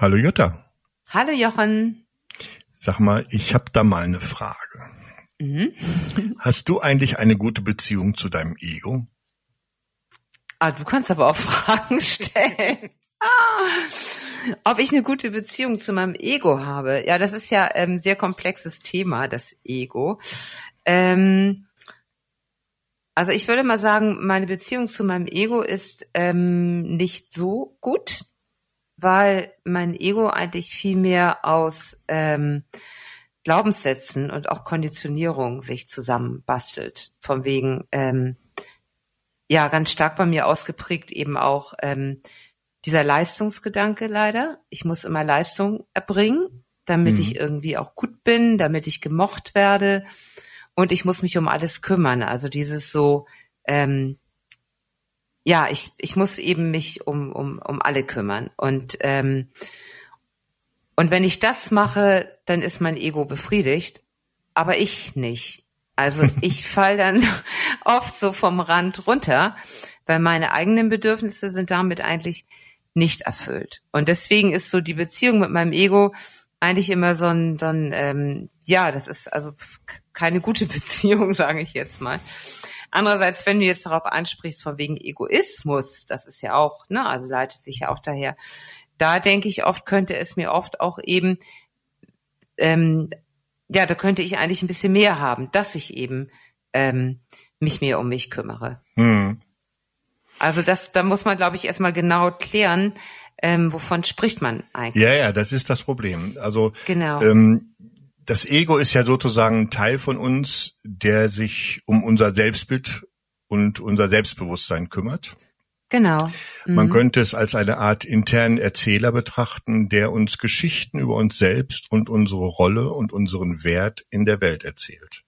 Hallo Jutta. Hallo Jochen. Sag mal, ich habe da mal eine Frage. Mhm. Hast du eigentlich eine gute Beziehung zu deinem Ego? Ah, du kannst aber auch Fragen stellen. Ah, ob ich eine gute Beziehung zu meinem Ego habe? Ja, das ist ja ein ähm, sehr komplexes Thema, das Ego. Ähm, also ich würde mal sagen, meine Beziehung zu meinem Ego ist ähm, nicht so gut, weil mein Ego eigentlich viel mehr aus ähm, Glaubenssätzen und auch Konditionierung sich zusammenbastelt. Von wegen, ähm, ja, ganz stark bei mir ausgeprägt eben auch ähm, dieser Leistungsgedanke leider. Ich muss immer Leistung erbringen, damit mhm. ich irgendwie auch gut bin, damit ich gemocht werde und ich muss mich um alles kümmern. Also dieses so, ähm, ja, ich, ich muss eben mich um, um, um alle kümmern. Und, ähm, und wenn ich das mache, dann ist mein Ego befriedigt, aber ich nicht. Also ich fall dann oft so vom Rand runter, weil meine eigenen Bedürfnisse sind damit eigentlich nicht erfüllt. Und deswegen ist so die Beziehung mit meinem Ego eigentlich immer so ein, so ein ähm, ja, das ist also keine gute Beziehung, sage ich jetzt mal. Andererseits, wenn du jetzt darauf ansprichst, von wegen Egoismus, das ist ja auch, ne, also leitet sich ja auch daher. Da denke ich oft, könnte es mir oft auch eben, ähm, ja, da könnte ich eigentlich ein bisschen mehr haben, dass ich eben ähm, mich mehr um mich kümmere. Hm. Also das, da muss man, glaube ich, erstmal genau klären, ähm, wovon spricht man eigentlich. Ja, ja, das ist das Problem. Also genau. ähm, das Ego ist ja sozusagen ein Teil von uns, der sich um unser Selbstbild und unser Selbstbewusstsein kümmert. Genau. Mhm. Man könnte es als eine Art internen Erzähler betrachten, der uns Geschichten über uns selbst und unsere Rolle und unseren Wert in der Welt erzählt.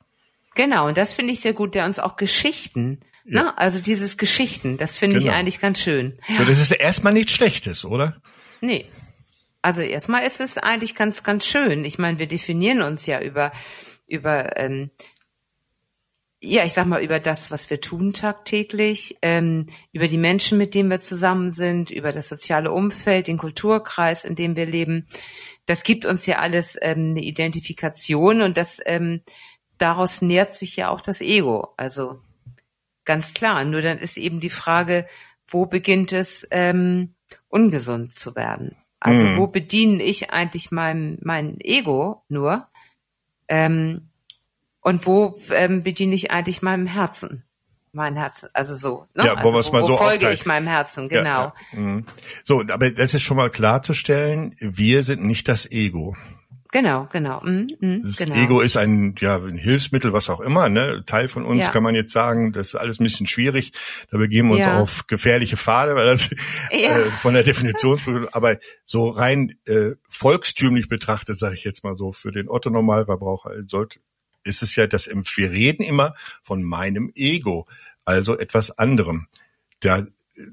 Genau, und das finde ich sehr gut, der uns auch Geschichten, ja. ne? also dieses Geschichten, das finde genau. ich eigentlich ganz schön. So, das ist erstmal nichts Schlechtes, oder? Nee, also erstmal ist es eigentlich ganz, ganz schön. Ich meine, wir definieren uns ja über, über, ähm, ja, ich sag mal, über das, was wir tun tagtäglich, ähm, über die Menschen, mit denen wir zusammen sind, über das soziale Umfeld, den Kulturkreis, in dem wir leben. Das gibt uns ja alles ähm, eine Identifikation und das ähm, daraus nährt sich ja auch das Ego. Also ganz klar. Nur dann ist eben die Frage, wo beginnt es ähm, ungesund zu werden? Also mhm. wo bediene ich eigentlich mein, mein Ego nur? Ähm, und wo ähm, bediene ich eigentlich meinem Herzen? Mein Herzen, also so. Ne? Ja, wo also, wo, mal wo so folge ich meinem Herzen, genau. Ja, ja. Mhm. So, aber das ist schon mal klarzustellen, wir sind nicht das Ego. Genau, genau. Mm, mm, das genau. Ego ist ein, ja, ein Hilfsmittel, was auch immer, ne? Teil von uns ja. kann man jetzt sagen, das ist alles ein bisschen schwierig. Da begeben wir uns ja. auf gefährliche Pfade, weil das ja. äh, von der Definition, aber so rein äh, volkstümlich betrachtet, sage ich jetzt mal so, für den Otto Normalverbraucher sollte, ist es ja, dass wir reden immer von meinem Ego, also etwas anderem. Da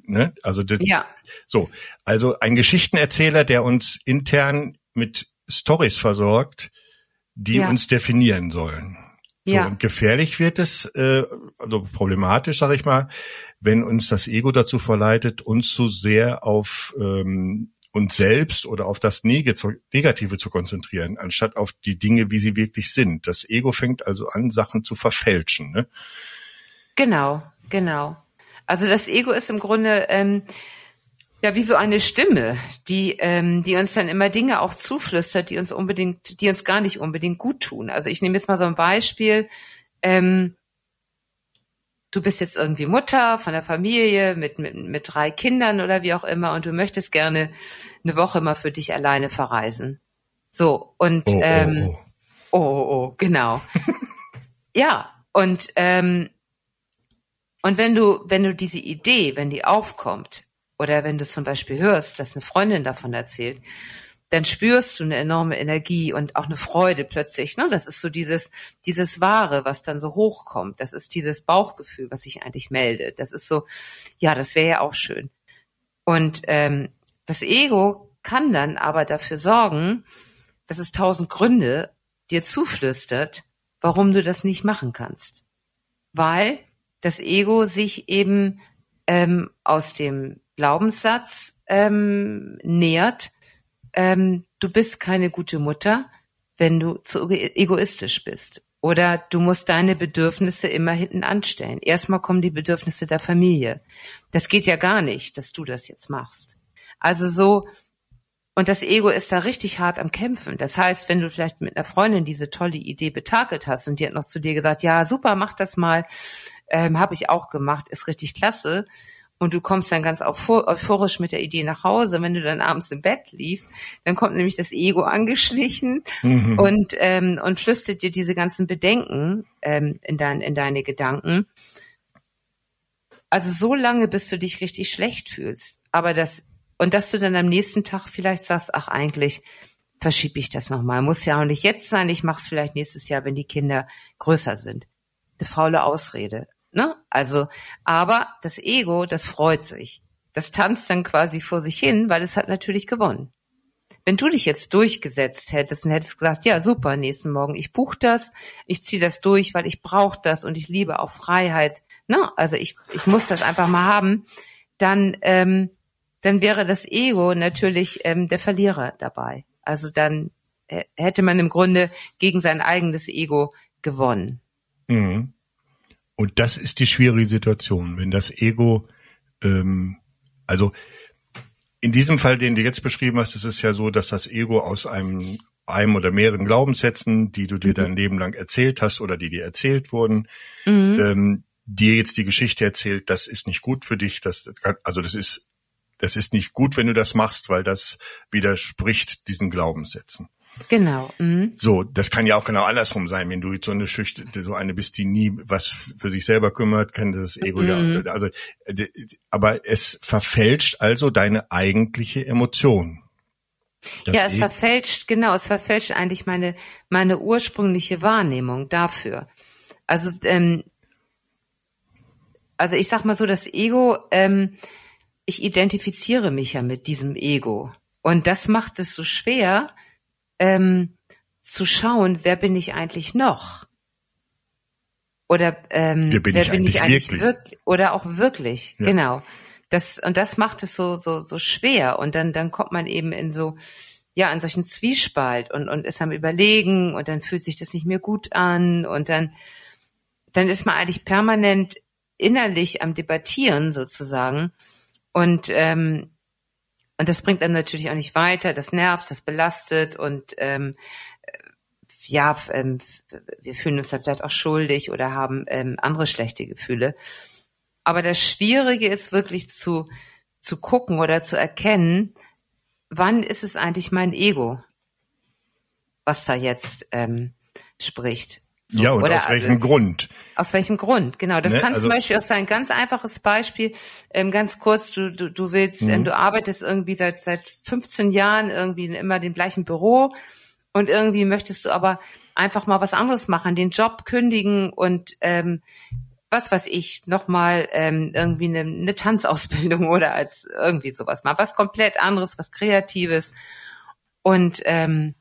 Ne? Also das, ja. so, also ein Geschichtenerzähler, der uns intern mit Stories versorgt, die ja. uns definieren sollen. So, ja. Und gefährlich wird es, äh, also problematisch, sage ich mal, wenn uns das Ego dazu verleitet, uns zu sehr auf ähm, uns selbst oder auf das Negative zu konzentrieren, anstatt auf die Dinge, wie sie wirklich sind. Das Ego fängt also an, Sachen zu verfälschen. Ne? Genau, genau. Also das Ego ist im Grunde ähm, ja, wie so eine Stimme, die, ähm, die uns dann immer Dinge auch zuflüstert, die uns unbedingt, die uns gar nicht unbedingt gut tun. Also ich nehme jetzt mal so ein Beispiel. Ähm, du bist jetzt irgendwie Mutter von der Familie mit, mit, mit drei Kindern oder wie auch immer und du möchtest gerne eine Woche mal für dich alleine verreisen. So, und oh, ähm, oh, oh, oh, oh genau. ja, und ähm, und wenn du, wenn du diese Idee, wenn die aufkommt, oder wenn du zum Beispiel hörst, dass eine Freundin davon erzählt, dann spürst du eine enorme Energie und auch eine Freude plötzlich. Ne? Das ist so dieses, dieses Wahre, was dann so hochkommt. Das ist dieses Bauchgefühl, was sich eigentlich meldet. Das ist so, ja, das wäre ja auch schön. Und ähm, das Ego kann dann aber dafür sorgen, dass es tausend Gründe dir zuflüstert, warum du das nicht machen kannst. Weil das Ego sich eben ähm, aus dem Glaubenssatz ähm, nährt, ähm, du bist keine gute Mutter, wenn du zu egoistisch bist. Oder du musst deine Bedürfnisse immer hinten anstellen. Erstmal kommen die Bedürfnisse der Familie. Das geht ja gar nicht, dass du das jetzt machst. Also so, und das Ego ist da richtig hart am Kämpfen. Das heißt, wenn du vielleicht mit einer Freundin diese tolle Idee betakelt hast und die hat noch zu dir gesagt, ja, super, mach das mal, ähm, habe ich auch gemacht, ist richtig klasse, und du kommst dann ganz euphorisch mit der Idee nach Hause. Wenn du dann abends im Bett liest, dann kommt nämlich das Ego angeschlichen mhm. und ähm, und flüstert dir diese ganzen Bedenken ähm, in, dein, in deine Gedanken. Also so lange, bis du dich richtig schlecht fühlst. Aber das und dass du dann am nächsten Tag vielleicht sagst, ach eigentlich verschiebe ich das nochmal. Muss ja auch nicht jetzt sein. Ich mache es vielleicht nächstes Jahr, wenn die Kinder größer sind. Eine faule Ausrede. Ne? Also, aber das Ego, das freut sich. Das tanzt dann quasi vor sich hin, weil es hat natürlich gewonnen. Wenn du dich jetzt durchgesetzt hättest und hättest gesagt, ja super, nächsten Morgen, ich buche das, ich ziehe das durch, weil ich brauche das und ich liebe auch Freiheit. Ne? Also ich, ich muss das einfach mal haben, dann, ähm, dann wäre das Ego natürlich ähm, der Verlierer dabei. Also dann äh, hätte man im Grunde gegen sein eigenes Ego gewonnen. Mhm. Und das ist die schwierige Situation, wenn das Ego, ähm, also in diesem Fall, den du jetzt beschrieben hast, ist es ja so, dass das Ego aus einem einem oder mehreren Glaubenssätzen, die du dir mhm. dein Leben lang erzählt hast oder die dir erzählt wurden, mhm. ähm, dir jetzt die Geschichte erzählt, das ist nicht gut für dich, das, also das ist, das ist nicht gut, wenn du das machst, weil das widerspricht diesen Glaubenssätzen. Genau. Mhm. So, das kann ja auch genau andersrum sein, wenn du so eine Schücht so eine bist, die nie was für sich selber kümmert, kann das Ego mhm. ja. Also, aber es verfälscht also deine eigentliche Emotion. Das ja, es e verfälscht, genau, es verfälscht eigentlich meine, meine ursprüngliche Wahrnehmung dafür. Also, ähm, also ich sag mal so, das Ego, ähm, ich identifiziere mich ja mit diesem Ego. Und das macht es so schwer, ähm, zu schauen, wer bin ich eigentlich noch? Oder ähm, wer bin, wer ich, bin eigentlich ich eigentlich wirklich? wirklich? Oder auch wirklich, ja. genau. Das und das macht es so so so schwer und dann dann kommt man eben in so ja an solchen Zwiespalt und und ist am überlegen und dann fühlt sich das nicht mehr gut an und dann dann ist man eigentlich permanent innerlich am debattieren sozusagen und ähm, und das bringt einem natürlich auch nicht weiter, das nervt, das belastet und ähm, ja, ähm, wir fühlen uns da vielleicht auch schuldig oder haben ähm, andere schlechte Gefühle. Aber das Schwierige ist wirklich zu, zu gucken oder zu erkennen, wann ist es eigentlich mein Ego, was da jetzt ähm, spricht. So, ja, und oder, aus welchem äh, Grund? Aus welchem Grund, genau. Das ne? kann also, zum Beispiel auch sein, ganz einfaches Beispiel, ähm, ganz kurz, du, du, du willst, ähm, mhm. du arbeitest irgendwie seit, seit 15 Jahren irgendwie in immer dem gleichen Büro und irgendwie möchtest du aber einfach mal was anderes machen, den Job kündigen und ähm, was weiß ich, nochmal ähm, irgendwie eine, eine Tanzausbildung oder als irgendwie sowas mal, was komplett anderes, was Kreatives. Und ähm,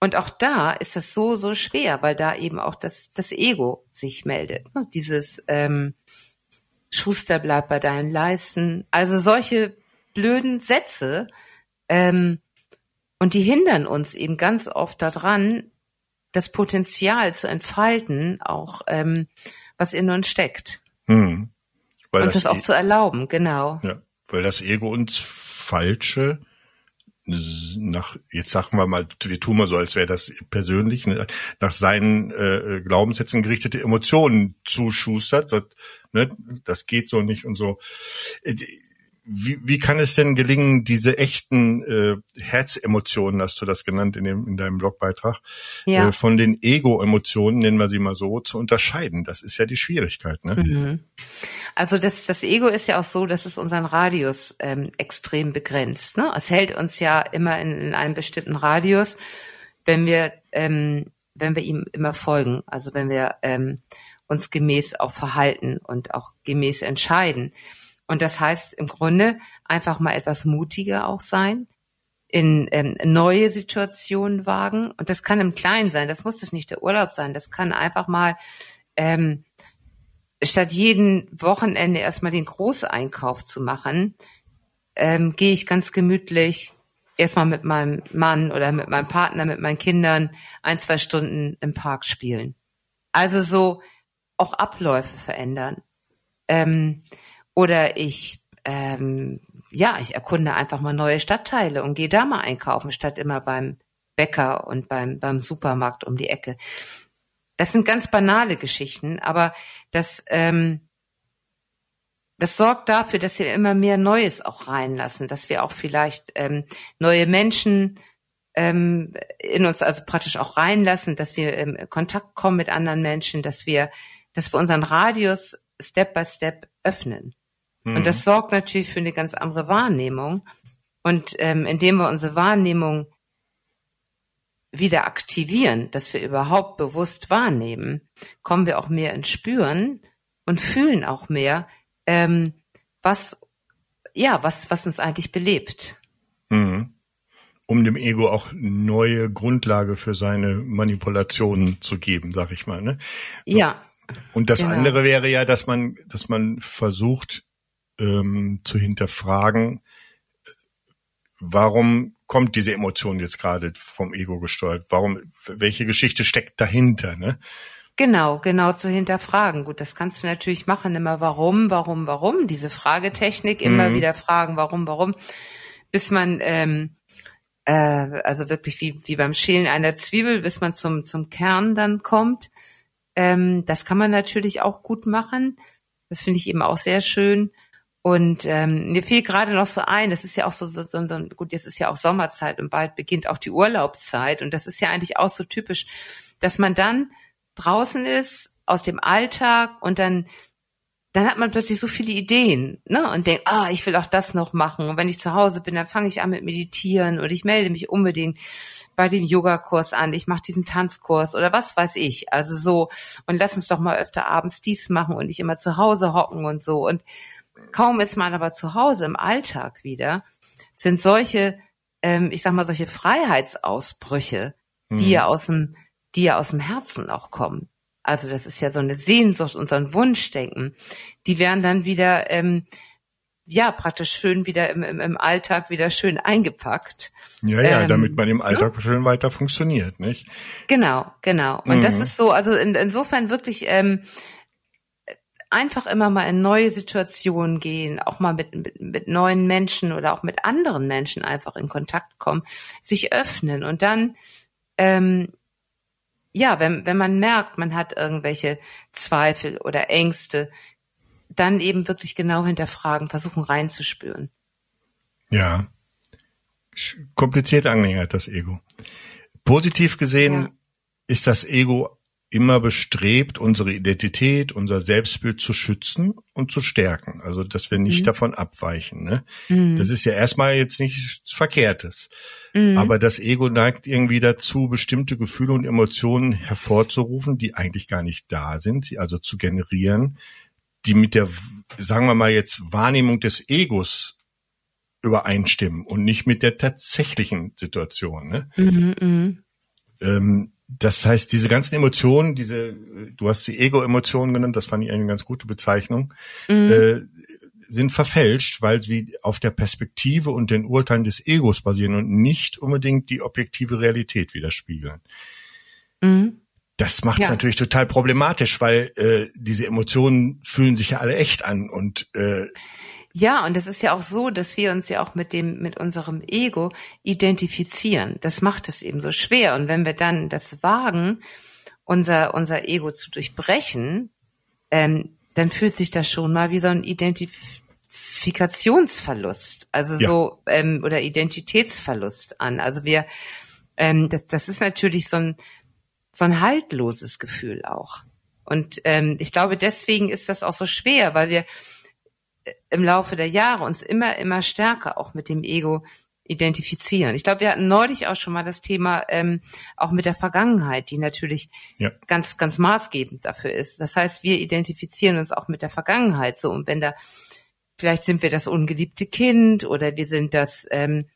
und auch da ist das so, so schwer, weil da eben auch das, das Ego sich meldet. Ne? Dieses ähm, Schuster bleibt bei deinen Leisten. Also solche blöden Sätze. Ähm, und die hindern uns eben ganz oft daran, das Potenzial zu entfalten, auch ähm, was in uns steckt. Hm. Weil und das, das auch e zu erlauben, genau. Ja, weil das Ego uns falsche nach, jetzt sagen wir mal, wir tun mal so, als wäre das persönlich, ne, nach seinen äh, Glaubenssätzen gerichtete Emotionen zuschustert. Das, ne, das geht so nicht und so. Äh, wie, wie kann es denn gelingen, diese echten äh, Herzemotionen, hast du das genannt in, dem, in deinem Blogbeitrag, ja. äh, von den Ego-Emotionen, nennen wir sie mal so, zu unterscheiden? Das ist ja die Schwierigkeit. Ne? Mhm. Also das, das Ego ist ja auch so, dass es unseren Radius ähm, extrem begrenzt. Ne? Es hält uns ja immer in, in einem bestimmten Radius, wenn wir, ähm, wenn wir ihm immer folgen. Also wenn wir ähm, uns gemäß auch verhalten und auch gemäß entscheiden. Und das heißt im Grunde einfach mal etwas mutiger auch sein, in ähm, neue Situationen wagen. Und das kann im Kleinen sein, das muss das nicht der Urlaub sein, das kann einfach mal ähm, statt jeden Wochenende erstmal den Großeinkauf zu machen, ähm, gehe ich ganz gemütlich erstmal mit meinem Mann oder mit meinem Partner, mit meinen Kindern ein, zwei Stunden im Park spielen. Also so auch Abläufe verändern. Ähm, oder ich, ähm, ja, ich erkunde einfach mal neue Stadtteile und gehe da mal einkaufen, statt immer beim Bäcker und beim, beim Supermarkt um die Ecke. Das sind ganz banale Geschichten, aber das, ähm, das sorgt dafür, dass wir immer mehr Neues auch reinlassen, dass wir auch vielleicht ähm, neue Menschen ähm, in uns also praktisch auch reinlassen, dass wir in Kontakt kommen mit anderen Menschen, dass wir, dass wir unseren Radius Step by Step öffnen. Mhm. Und das sorgt natürlich für eine ganz andere Wahrnehmung. Und ähm, indem wir unsere Wahrnehmung wieder aktivieren, dass wir überhaupt bewusst wahrnehmen, kommen wir auch mehr ins Spüren und fühlen auch mehr, ähm, was, ja, was, was uns eigentlich belebt. Mhm. Um dem Ego auch neue Grundlage für seine Manipulationen zu geben, sag ich mal. Ne? Ja. Und das genau. andere wäre ja, dass man, dass man versucht ähm, zu hinterfragen, warum kommt diese Emotion jetzt gerade vom Ego gesteuert? Warum, welche Geschichte steckt dahinter? Ne? Genau, genau zu hinterfragen. Gut, das kannst du natürlich machen, immer warum, warum, warum, diese Fragetechnik, immer mhm. wieder fragen, warum, warum, bis man, ähm, äh, also wirklich wie, wie beim Schälen einer Zwiebel, bis man zum, zum Kern dann kommt. Ähm, das kann man natürlich auch gut machen. Das finde ich eben auch sehr schön. Und ähm, mir fiel gerade noch so ein, das ist ja auch so, so, so, so, gut, jetzt ist ja auch Sommerzeit und bald beginnt auch die Urlaubszeit. Und das ist ja eigentlich auch so typisch, dass man dann draußen ist, aus dem Alltag und dann dann hat man plötzlich so viele Ideen, ne? Und denkt, ah, ich will auch das noch machen. Und wenn ich zu Hause bin, dann fange ich an mit Meditieren oder ich melde mich unbedingt bei dem Yogakurs an, ich mache diesen Tanzkurs oder was weiß ich. Also so, und lass uns doch mal öfter abends dies machen und nicht immer zu Hause hocken und so. Und kaum ist man aber zu Hause im Alltag wieder, sind solche, ähm, ich sag mal, solche Freiheitsausbrüche, mhm. die ja aus dem die ja aus dem Herzen auch kommen. Also das ist ja so eine Sehnsucht und so ein Wunschdenken. Die werden dann wieder, ähm, ja, praktisch schön wieder im, im, im Alltag wieder schön eingepackt. Ja, ja, ähm, damit man im Alltag ja? schön weiter funktioniert, nicht? Genau, genau. Und mhm. das ist so, also in, insofern wirklich ähm, einfach immer mal in neue Situationen gehen, auch mal mit, mit, mit neuen Menschen oder auch mit anderen Menschen einfach in Kontakt kommen, sich öffnen und dann ähm, ja, wenn, wenn man merkt, man hat irgendwelche Zweifel oder Ängste, dann eben wirklich genau hinterfragen, versuchen reinzuspüren. Ja. Komplizierte Angelegenheit, das Ego. Positiv gesehen ja. ist das Ego immer bestrebt, unsere Identität, unser Selbstbild zu schützen und zu stärken. Also, dass wir nicht mhm. davon abweichen. Ne? Mhm. Das ist ja erstmal jetzt nichts Verkehrtes. Mhm. Aber das Ego neigt irgendwie dazu, bestimmte Gefühle und Emotionen hervorzurufen, die eigentlich gar nicht da sind, sie also zu generieren, die mit der, sagen wir mal jetzt, Wahrnehmung des Egos übereinstimmen und nicht mit der tatsächlichen Situation. Ne? Mhm, mh. ähm, das heißt, diese ganzen Emotionen, diese, du hast sie Ego-Emotionen genannt, das fand ich eine ganz gute Bezeichnung, mhm. äh, sind verfälscht, weil sie auf der Perspektive und den Urteilen des Egos basieren und nicht unbedingt die objektive Realität widerspiegeln. Mhm. Das macht es ja. natürlich total problematisch, weil äh, diese Emotionen fühlen sich ja alle echt an und äh, ja, und es ist ja auch so, dass wir uns ja auch mit dem, mit unserem Ego identifizieren. Das macht es eben so schwer. Und wenn wir dann das wagen, unser, unser Ego zu durchbrechen, ähm, dann fühlt sich das schon mal wie so ein Identifikationsverlust, also ja. so ähm, oder Identitätsverlust an. Also wir, ähm, das, das ist natürlich so ein so ein haltloses Gefühl auch. Und ähm, ich glaube, deswegen ist das auch so schwer, weil wir im Laufe der Jahre uns immer, immer stärker auch mit dem Ego identifizieren. Ich glaube, wir hatten neulich auch schon mal das Thema ähm, auch mit der Vergangenheit, die natürlich ja. ganz, ganz maßgebend dafür ist. Das heißt, wir identifizieren uns auch mit der Vergangenheit so. Und wenn da, vielleicht sind wir das ungeliebte Kind oder wir sind das, ähm,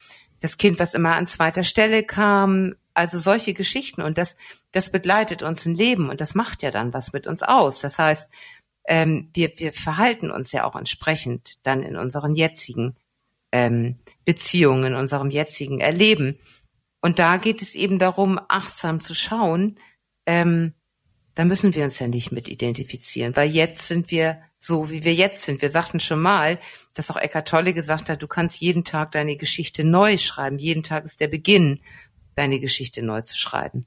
das Kind, was immer an zweiter Stelle kam. Also solche Geschichten. Und das, das begleitet uns ein Leben und das macht ja dann was mit uns aus. Das heißt, ähm, wir, wir verhalten uns ja auch entsprechend dann in unseren jetzigen ähm, Beziehungen, in unserem jetzigen Erleben. Und da geht es eben darum, achtsam zu schauen, ähm, da müssen wir uns ja nicht mit identifizieren, weil jetzt sind wir so, wie wir jetzt sind. Wir sagten schon mal, dass auch Eckart Tolle gesagt hat, du kannst jeden Tag deine Geschichte neu schreiben. Jeden Tag ist der Beginn, deine Geschichte neu zu schreiben.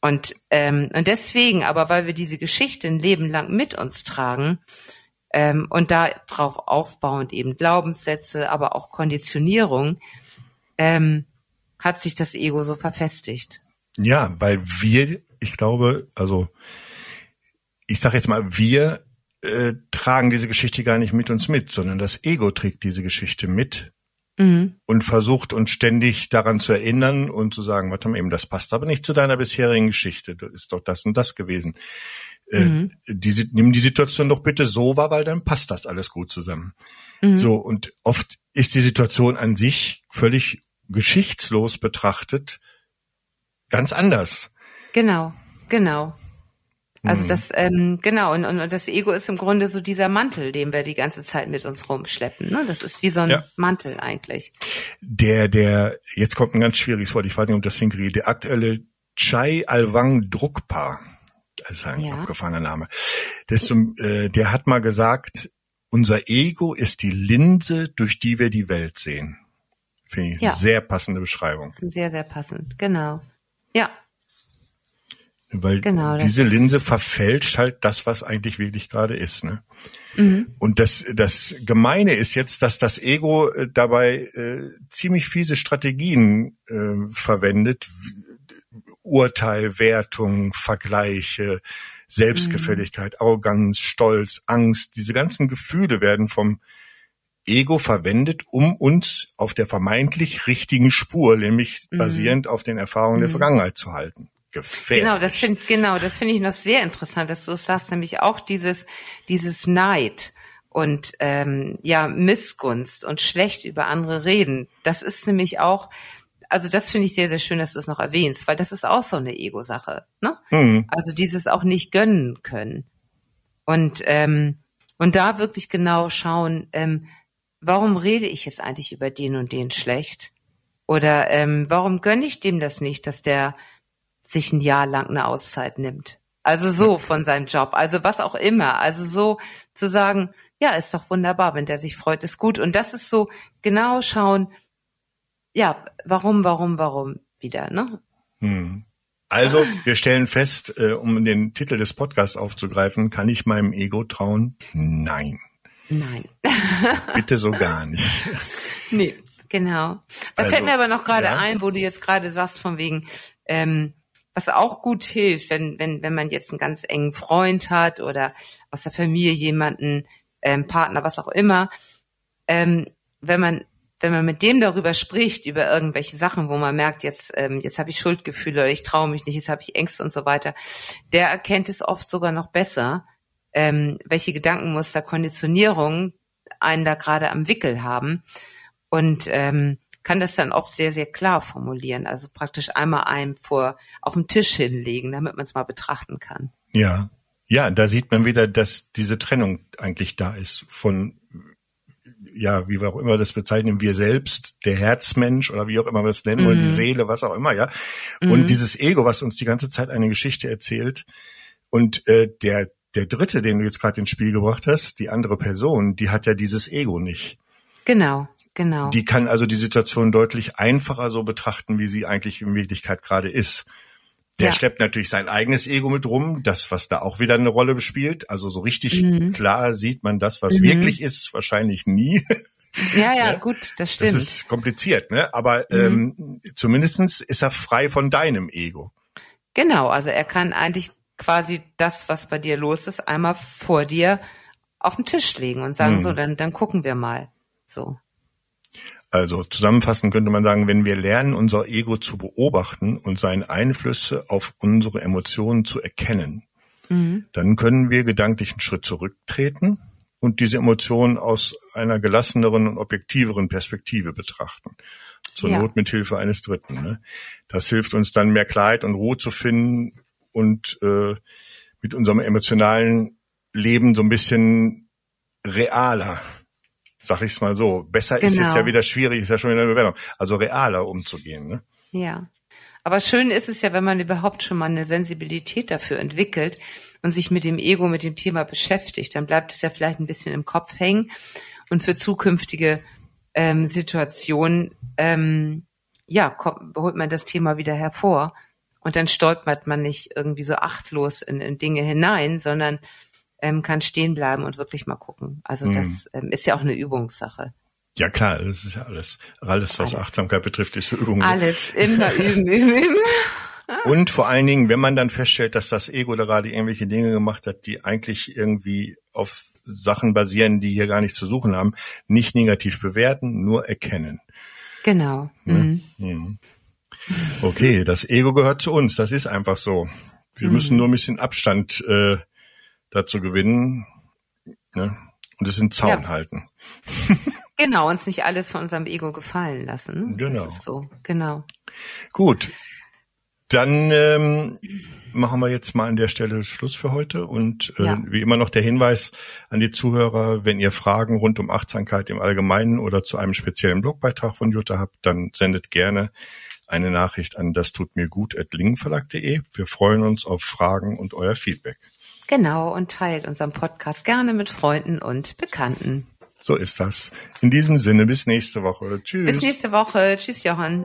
Und, ähm, und deswegen, aber weil wir diese Geschichte ein Leben lang mit uns tragen ähm, und da drauf aufbauend eben Glaubenssätze, aber auch Konditionierung, ähm, hat sich das Ego so verfestigt. Ja, weil wir, ich glaube, also ich sage jetzt mal, wir äh, tragen diese Geschichte gar nicht mit uns mit, sondern das Ego trägt diese Geschichte mit mhm. und versucht uns ständig daran zu erinnern und zu sagen, warte mal eben, das passt aber nicht zu deiner bisherigen Geschichte, das ist doch das und das gewesen. Äh, mhm. die, nimm die Situation doch bitte so wahr, weil dann passt das alles gut zusammen. Mhm. So, und oft ist die Situation an sich völlig geschichtslos betrachtet ganz anders. Genau, genau. Also mhm. das, ähm, genau, und, und, und das Ego ist im Grunde so dieser Mantel, den wir die ganze Zeit mit uns rumschleppen. Ne? Das ist wie so ein ja. Mantel eigentlich. Der, der, jetzt kommt ein ganz schwieriges Wort, ich weiß nicht, ob das hinkriege, der aktuelle Chai Alwang Drukpa, das ist ein ja. abgefahrener Name, so, äh, der hat mal gesagt, unser Ego ist die Linse, durch die wir die Welt sehen. Finde ich ja. eine sehr passende Beschreibung. Sehr, sehr passend, genau. Ja, weil genau, diese Linse verfälscht halt das, was eigentlich wirklich gerade ist. Ne? Mhm. Und das, das Gemeine ist jetzt, dass das Ego äh, dabei äh, ziemlich fiese Strategien äh, verwendet. Urteil, Wertung, Vergleiche, Selbstgefälligkeit, mhm. Arroganz, Stolz, Angst. Diese ganzen Gefühle werden vom Ego verwendet, um uns auf der vermeintlich richtigen Spur, nämlich mhm. basierend auf den Erfahrungen der mhm. Vergangenheit zu halten gefährlich. Genau, das finde genau, das finde ich noch sehr interessant, dass du sagst, nämlich auch dieses dieses Neid und ähm, ja Missgunst und schlecht über andere reden. Das ist nämlich auch also das finde ich sehr, sehr schön, dass du es noch erwähnst, weil das ist auch so eine Ego-Sache. Ne? Mhm. Also dieses auch nicht gönnen können. Und, ähm, und da wirklich genau schauen, ähm, warum rede ich jetzt eigentlich über den und den schlecht? Oder ähm, warum gönne ich dem das nicht, dass der sich ein Jahr lang eine Auszeit nimmt. Also so von seinem Job, also was auch immer. Also so zu sagen, ja, ist doch wunderbar, wenn der sich freut, ist gut. Und das ist so genau schauen, ja, warum, warum, warum wieder, ne? Hm. Also, wir stellen fest, äh, um den Titel des Podcasts aufzugreifen, kann ich meinem Ego trauen? Nein. Nein. Bitte so gar nicht. Nee, genau. Da also, fällt mir aber noch gerade ja? ein, wo du jetzt gerade sagst, von wegen, ähm, was auch gut hilft, wenn, wenn, wenn man jetzt einen ganz engen Freund hat oder aus der Familie jemanden, ähm, Partner, was auch immer, ähm, wenn man wenn man mit dem darüber spricht, über irgendwelche Sachen, wo man merkt, jetzt, ähm, jetzt habe ich Schuldgefühle oder ich traue mich nicht, jetzt habe ich Ängste und so weiter, der erkennt es oft sogar noch besser, ähm, welche Gedankenmuster, Konditionierungen einen da gerade am Wickel haben. Und ähm, kann das dann oft sehr, sehr klar formulieren. Also praktisch einmal einem vor auf dem Tisch hinlegen, damit man es mal betrachten kann. Ja. Ja, da sieht man wieder, dass diese Trennung eigentlich da ist von ja, wie wir auch immer das bezeichnen, wir selbst, der Herzmensch oder wie auch immer wir es nennen, mhm. oder die Seele, was auch immer, ja. Und mhm. dieses Ego, was uns die ganze Zeit eine Geschichte erzählt. Und äh, der, der Dritte, den du jetzt gerade ins Spiel gebracht hast, die andere Person, die hat ja dieses Ego nicht. Genau. Genau. Die kann also die Situation deutlich einfacher so betrachten, wie sie eigentlich in Wirklichkeit gerade ist. Der ja. schleppt natürlich sein eigenes Ego mit rum, das, was da auch wieder eine Rolle spielt. Also so richtig mhm. klar sieht man das, was mhm. wirklich ist, wahrscheinlich nie. Ja, ja, gut, das stimmt. Das ist kompliziert, ne? Aber mhm. ähm, zumindestens ist er frei von deinem Ego. Genau, also er kann eigentlich quasi das, was bei dir los ist, einmal vor dir auf den Tisch legen und sagen, mhm. so, dann, dann gucken wir mal. So. Also zusammenfassend könnte man sagen, wenn wir lernen, unser Ego zu beobachten und seine Einflüsse auf unsere Emotionen zu erkennen, mhm. dann können wir gedanklich einen Schritt zurücktreten und diese Emotionen aus einer gelasseneren und objektiveren Perspektive betrachten. Zur ja. Not mit Hilfe eines Dritten. Ne? Das hilft uns dann mehr Klarheit und Ruhe zu finden und äh, mit unserem emotionalen Leben so ein bisschen realer Sag ich's mal so. Besser genau. ist jetzt ja genau. wieder schwierig, ist ja schon in der Bewertung. Also realer umzugehen, ne? Ja. Aber schön ist es ja, wenn man überhaupt schon mal eine Sensibilität dafür entwickelt und sich mit dem Ego, mit dem Thema beschäftigt, dann bleibt es ja vielleicht ein bisschen im Kopf hängen und für zukünftige ähm, Situationen, ähm, ja, kommt, holt man das Thema wieder hervor und dann stolpert man nicht irgendwie so achtlos in, in Dinge hinein, sondern ähm, kann stehen bleiben und wirklich mal gucken. Also mhm. das ähm, ist ja auch eine Übungssache. Ja klar, das ist ja alles. Alles, was alles. Achtsamkeit betrifft, ist Übung. Alles, immer üben, üben, üben. Und vor allen Dingen, wenn man dann feststellt, dass das Ego da gerade irgendwelche Dinge gemacht hat, die eigentlich irgendwie auf Sachen basieren, die hier gar nichts zu suchen haben, nicht negativ bewerten, nur erkennen. Genau. Mhm. Mhm. Okay, das Ego gehört zu uns, das ist einfach so. Wir mhm. müssen nur ein bisschen Abstand äh, dazu gewinnen ne? und es in Zaun ja. halten. genau, uns nicht alles von unserem Ego gefallen lassen. Genau. Das ist so, genau. Gut, dann ähm, machen wir jetzt mal an der Stelle Schluss für heute und äh, ja. wie immer noch der Hinweis an die Zuhörer, wenn ihr Fragen rund um Achtsamkeit im Allgemeinen oder zu einem speziellen Blogbeitrag von Jutta habt, dann sendet gerne eine Nachricht an das tut mir gut at lingenverlag.de. Wir freuen uns auf Fragen und euer Feedback. Genau, und teilt unseren Podcast gerne mit Freunden und Bekannten. So ist das. In diesem Sinne, bis nächste Woche. Tschüss. Bis nächste Woche. Tschüss, Johann.